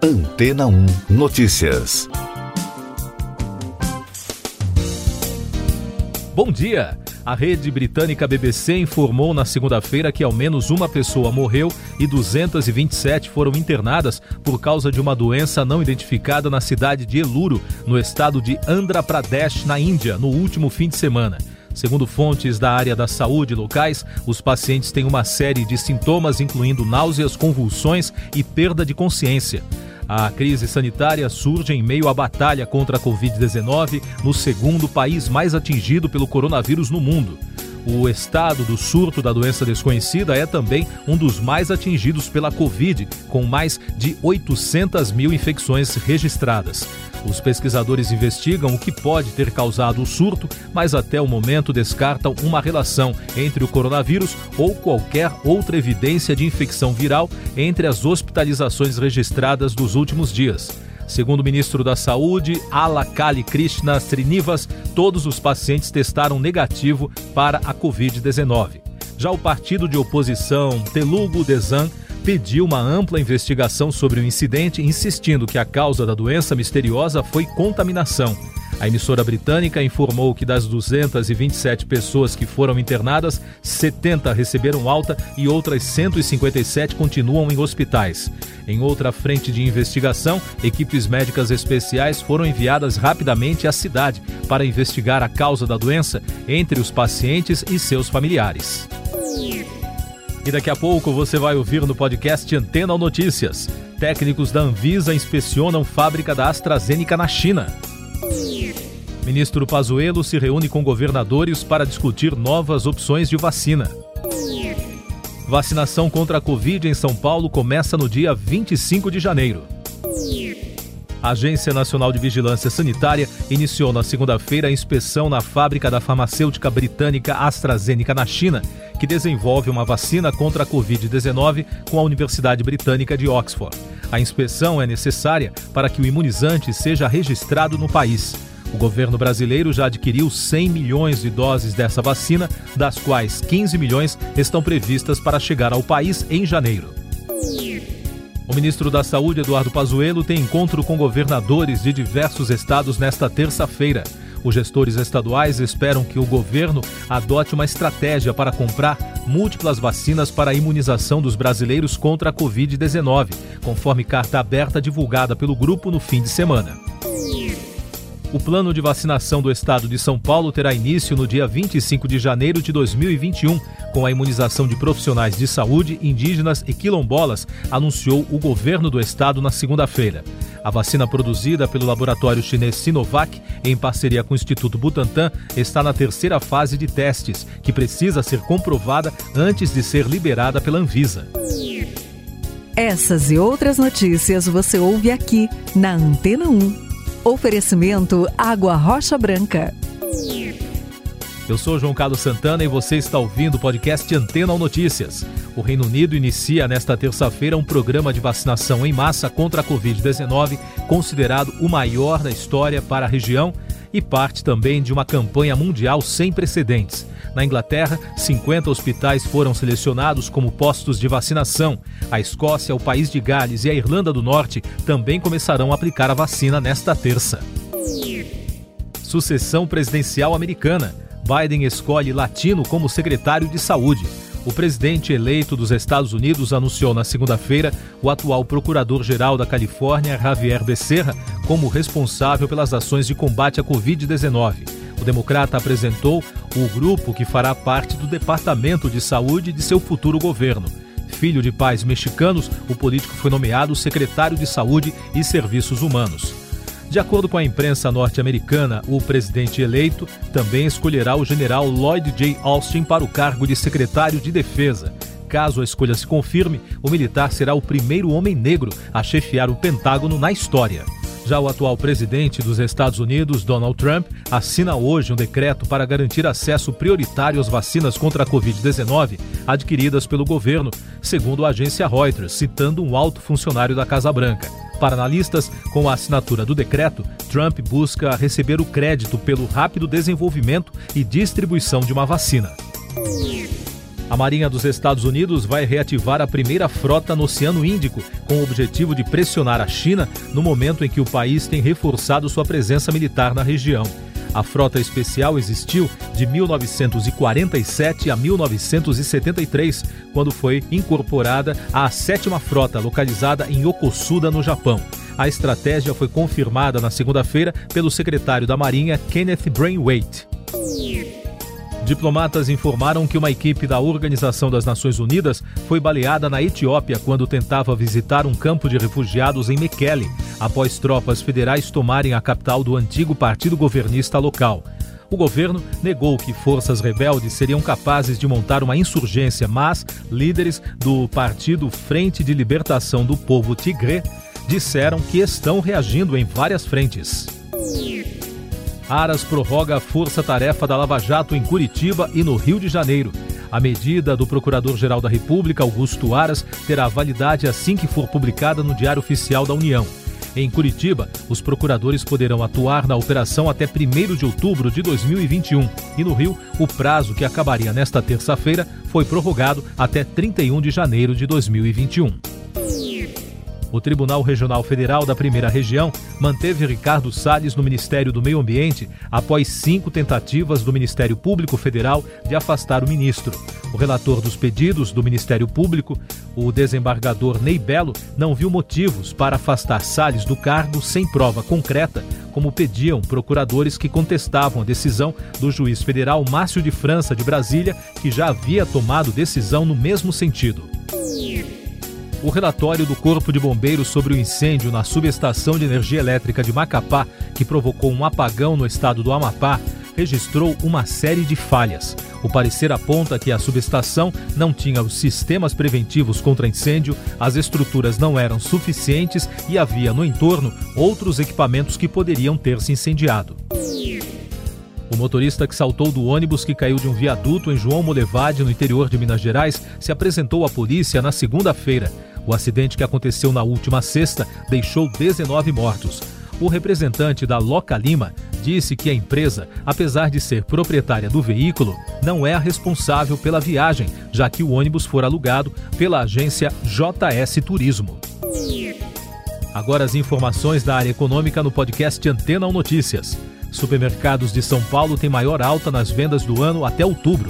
Antena 1 Notícias. Bom dia! A rede britânica BBC informou na segunda-feira que ao menos uma pessoa morreu e 227 foram internadas por causa de uma doença não identificada na cidade de Eluru, no estado de Andhra Pradesh, na Índia, no último fim de semana. Segundo fontes da área da saúde locais, os pacientes têm uma série de sintomas, incluindo náuseas, convulsões e perda de consciência. A crise sanitária surge em meio à batalha contra a Covid-19 no segundo país mais atingido pelo coronavírus no mundo. O estado do surto da doença desconhecida é também um dos mais atingidos pela Covid, com mais de 800 mil infecções registradas. Os pesquisadores investigam o que pode ter causado o surto, mas até o momento descartam uma relação entre o coronavírus ou qualquer outra evidência de infecção viral entre as hospitalizações registradas dos últimos dias. Segundo o ministro da Saúde, Alakali Krishna Srinivas, todos os pacientes testaram negativo para a Covid-19. Já o partido de oposição Telugu Desam pediu uma ampla investigação sobre o incidente, insistindo que a causa da doença misteriosa foi contaminação. A emissora britânica informou que das 227 pessoas que foram internadas, 70 receberam alta e outras 157 continuam em hospitais. Em outra frente de investigação, equipes médicas especiais foram enviadas rapidamente à cidade para investigar a causa da doença entre os pacientes e seus familiares. E daqui a pouco você vai ouvir no podcast Antena Notícias. Técnicos da Anvisa inspecionam fábrica da AstraZeneca na China. Ministro Pazuello se reúne com governadores para discutir novas opções de vacina. Vacinação contra a Covid em São Paulo começa no dia 25 de janeiro. A Agência Nacional de Vigilância Sanitária iniciou na segunda-feira a inspeção na fábrica da farmacêutica britânica AstraZeneca na China, que desenvolve uma vacina contra a Covid-19 com a Universidade Britânica de Oxford. A inspeção é necessária para que o imunizante seja registrado no país. O governo brasileiro já adquiriu 100 milhões de doses dessa vacina, das quais 15 milhões estão previstas para chegar ao país em janeiro. O ministro da Saúde, Eduardo Pazuello, tem encontro com governadores de diversos estados nesta terça-feira. Os gestores estaduais esperam que o governo adote uma estratégia para comprar múltiplas vacinas para a imunização dos brasileiros contra a Covid-19, conforme carta aberta divulgada pelo grupo no fim de semana. O plano de vacinação do estado de São Paulo terá início no dia 25 de janeiro de 2021, com a imunização de profissionais de saúde, indígenas e quilombolas, anunciou o governo do estado na segunda-feira. A vacina produzida pelo laboratório chinês Sinovac, em parceria com o Instituto Butantan, está na terceira fase de testes, que precisa ser comprovada antes de ser liberada pela Anvisa. Essas e outras notícias você ouve aqui na Antena 1. Oferecimento Água Rocha Branca. Eu sou João Carlos Santana e você está ouvindo o podcast Antena ou Notícias. O Reino Unido inicia nesta terça-feira um programa de vacinação em massa contra a Covid-19, considerado o maior da história para a região e parte também de uma campanha mundial sem precedentes. Na Inglaterra, 50 hospitais foram selecionados como postos de vacinação. A Escócia, o país de Gales e a Irlanda do Norte também começarão a aplicar a vacina nesta terça. Sucessão presidencial americana. Biden escolhe latino como secretário de saúde. O presidente eleito dos Estados Unidos anunciou na segunda-feira o atual procurador-geral da Califórnia, Javier Becerra, como responsável pelas ações de combate à Covid-19. O democrata apresentou o grupo que fará parte do Departamento de Saúde de seu futuro governo. Filho de pais mexicanos, o político foi nomeado secretário de Saúde e Serviços Humanos. De acordo com a imprensa norte-americana, o presidente eleito também escolherá o general Lloyd J. Austin para o cargo de secretário de Defesa. Caso a escolha se confirme, o militar será o primeiro homem negro a chefiar o Pentágono na história. Já o atual presidente dos Estados Unidos, Donald Trump, assina hoje um decreto para garantir acesso prioritário às vacinas contra a Covid-19 adquiridas pelo governo, segundo a agência Reuters, citando um alto funcionário da Casa Branca. Para analistas, com a assinatura do decreto, Trump busca receber o crédito pelo rápido desenvolvimento e distribuição de uma vacina. A Marinha dos Estados Unidos vai reativar a primeira frota no Oceano Índico, com o objetivo de pressionar a China no momento em que o país tem reforçado sua presença militar na região. A frota especial existiu de 1947 a 1973, quando foi incorporada à sétima frota, localizada em Yokosuda, no Japão. A estratégia foi confirmada na segunda-feira pelo secretário da Marinha, Kenneth Brainwaite. Diplomatas informaram que uma equipe da Organização das Nações Unidas foi baleada na Etiópia quando tentava visitar um campo de refugiados em Mekele, após tropas federais tomarem a capital do antigo partido governista local. O governo negou que forças rebeldes seriam capazes de montar uma insurgência, mas líderes do partido Frente de Libertação do Povo Tigré disseram que estão reagindo em várias frentes. Aras prorroga a força-tarefa da Lava Jato em Curitiba e no Rio de Janeiro. A medida do Procurador-Geral da República, Augusto Aras, terá validade assim que for publicada no Diário Oficial da União. Em Curitiba, os procuradores poderão atuar na operação até 1 de outubro de 2021. E no Rio, o prazo que acabaria nesta terça-feira foi prorrogado até 31 de janeiro de 2021. O Tribunal Regional Federal da Primeira Região manteve Ricardo Salles no Ministério do Meio Ambiente após cinco tentativas do Ministério Público Federal de afastar o ministro. O relator dos pedidos do Ministério Público, o desembargador Ney Belo, não viu motivos para afastar Salles do cargo sem prova concreta, como pediam procuradores que contestavam a decisão do juiz federal Márcio de França de Brasília, que já havia tomado decisão no mesmo sentido. O relatório do Corpo de Bombeiros sobre o incêndio na subestação de energia elétrica de Macapá, que provocou um apagão no estado do Amapá, registrou uma série de falhas. O parecer aponta que a subestação não tinha os sistemas preventivos contra incêndio, as estruturas não eram suficientes e havia no entorno outros equipamentos que poderiam ter se incendiado. O motorista que saltou do ônibus que caiu de um viaduto em João Molevade, no interior de Minas Gerais, se apresentou à polícia na segunda-feira. O acidente que aconteceu na última sexta deixou 19 mortos. O representante da Loca Lima disse que a empresa, apesar de ser proprietária do veículo, não é a responsável pela viagem, já que o ônibus for alugado pela agência JS Turismo. Agora as informações da área econômica no podcast Antena 1 Notícias. Supermercados de São Paulo têm maior alta nas vendas do ano até outubro.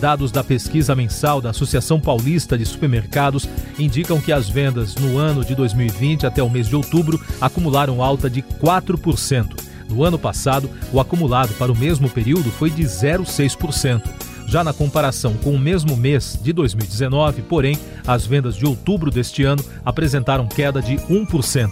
Dados da pesquisa mensal da Associação Paulista de Supermercados indicam que as vendas no ano de 2020 até o mês de outubro acumularam alta de 4%. No ano passado, o acumulado para o mesmo período foi de 0,6%. Já na comparação com o mesmo mês de 2019, porém, as vendas de outubro deste ano apresentaram queda de 1%.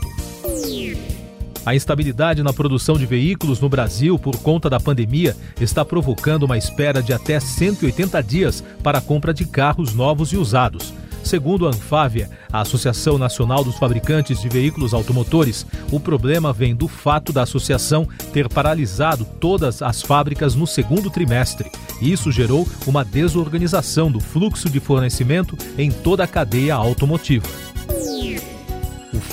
A instabilidade na produção de veículos no Brasil por conta da pandemia está provocando uma espera de até 180 dias para a compra de carros novos e usados. Segundo a Anfávia, a Associação Nacional dos Fabricantes de Veículos Automotores, o problema vem do fato da associação ter paralisado todas as fábricas no segundo trimestre. Isso gerou uma desorganização do fluxo de fornecimento em toda a cadeia automotiva.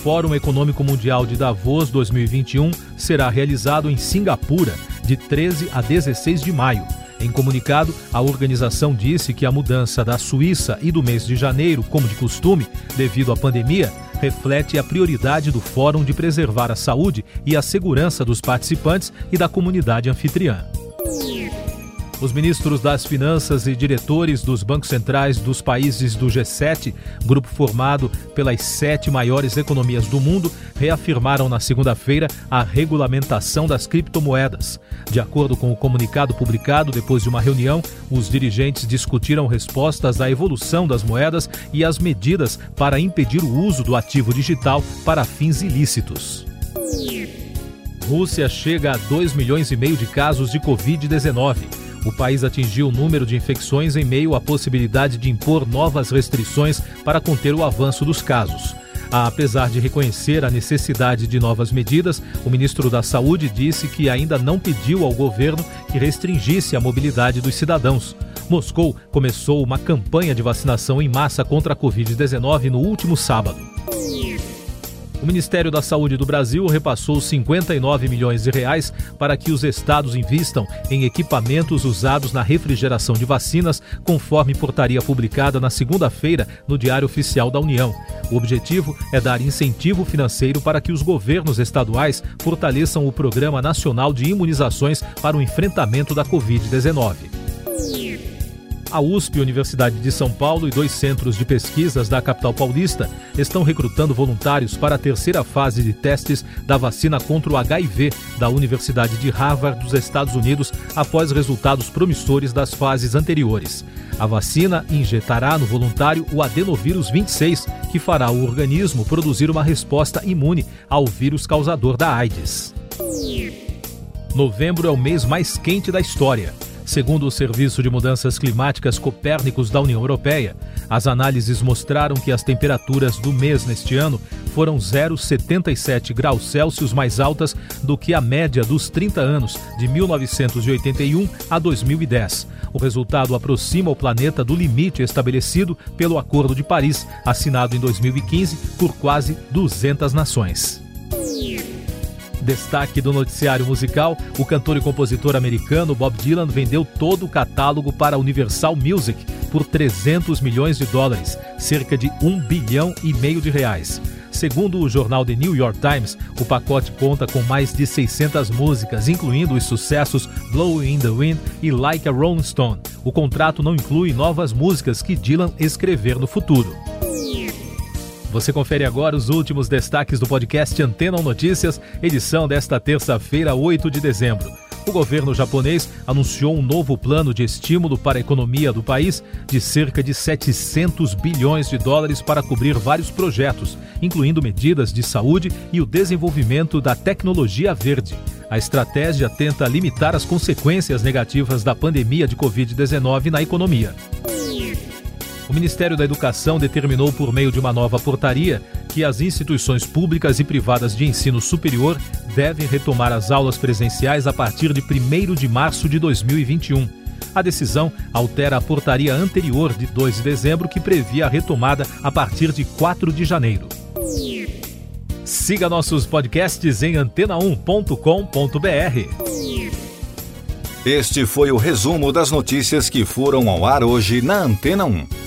Fórum Econômico Mundial de Davos 2021 será realizado em Singapura, de 13 a 16 de maio. Em comunicado, a organização disse que a mudança da Suíça e do mês de janeiro, como de costume, devido à pandemia, reflete a prioridade do fórum de preservar a saúde e a segurança dos participantes e da comunidade anfitriã. Os ministros das Finanças e diretores dos bancos centrais dos países do G7, grupo formado pelas sete maiores economias do mundo, reafirmaram na segunda-feira a regulamentação das criptomoedas. De acordo com o comunicado publicado depois de uma reunião, os dirigentes discutiram respostas à evolução das moedas e as medidas para impedir o uso do ativo digital para fins ilícitos. Rússia chega a 2 milhões e meio de casos de Covid-19 o país atingiu o número de infecções em meio à possibilidade de impor novas restrições para conter o avanço dos casos. Apesar de reconhecer a necessidade de novas medidas, o ministro da Saúde disse que ainda não pediu ao governo que restringisse a mobilidade dos cidadãos. Moscou começou uma campanha de vacinação em massa contra a Covid-19 no último sábado. O Ministério da Saúde do Brasil repassou 59 milhões de reais para que os estados invistam em equipamentos usados na refrigeração de vacinas, conforme portaria publicada na segunda-feira no Diário Oficial da União. O objetivo é dar incentivo financeiro para que os governos estaduais fortaleçam o Programa Nacional de Imunizações para o enfrentamento da Covid-19. A USP, Universidade de São Paulo e dois centros de pesquisas da capital paulista estão recrutando voluntários para a terceira fase de testes da vacina contra o HIV da Universidade de Harvard dos Estados Unidos após resultados promissores das fases anteriores. A vacina injetará no voluntário o adenovírus 26, que fará o organismo produzir uma resposta imune ao vírus causador da AIDS. Novembro é o mês mais quente da história. Segundo o Serviço de Mudanças Climáticas Copérnicos da União Europeia, as análises mostraram que as temperaturas do mês neste ano foram 0,77 graus Celsius mais altas do que a média dos 30 anos, de 1981 a 2010. O resultado aproxima o planeta do limite estabelecido pelo Acordo de Paris, assinado em 2015 por quase 200 nações. Destaque do noticiário musical: o cantor e compositor americano Bob Dylan vendeu todo o catálogo para a Universal Music por 300 milhões de dólares, cerca de um bilhão e meio de reais. Segundo o jornal The New York Times, o pacote conta com mais de 600 músicas, incluindo os sucessos Blowing in the Wind e Like a Rolling Stone. O contrato não inclui novas músicas que Dylan escrever no futuro. Você confere agora os últimos destaques do podcast Antena Notícias, edição desta terça-feira, 8 de dezembro. O governo japonês anunciou um novo plano de estímulo para a economia do país de cerca de 700 bilhões de dólares para cobrir vários projetos, incluindo medidas de saúde e o desenvolvimento da tecnologia verde. A estratégia tenta limitar as consequências negativas da pandemia de Covid-19 na economia. O Ministério da Educação determinou, por meio de uma nova portaria, que as instituições públicas e privadas de ensino superior devem retomar as aulas presenciais a partir de 1 de março de 2021. A decisão altera a portaria anterior de 2 de dezembro, que previa a retomada a partir de 4 de janeiro. Siga nossos podcasts em antena1.com.br. Este foi o resumo das notícias que foram ao ar hoje na Antena 1.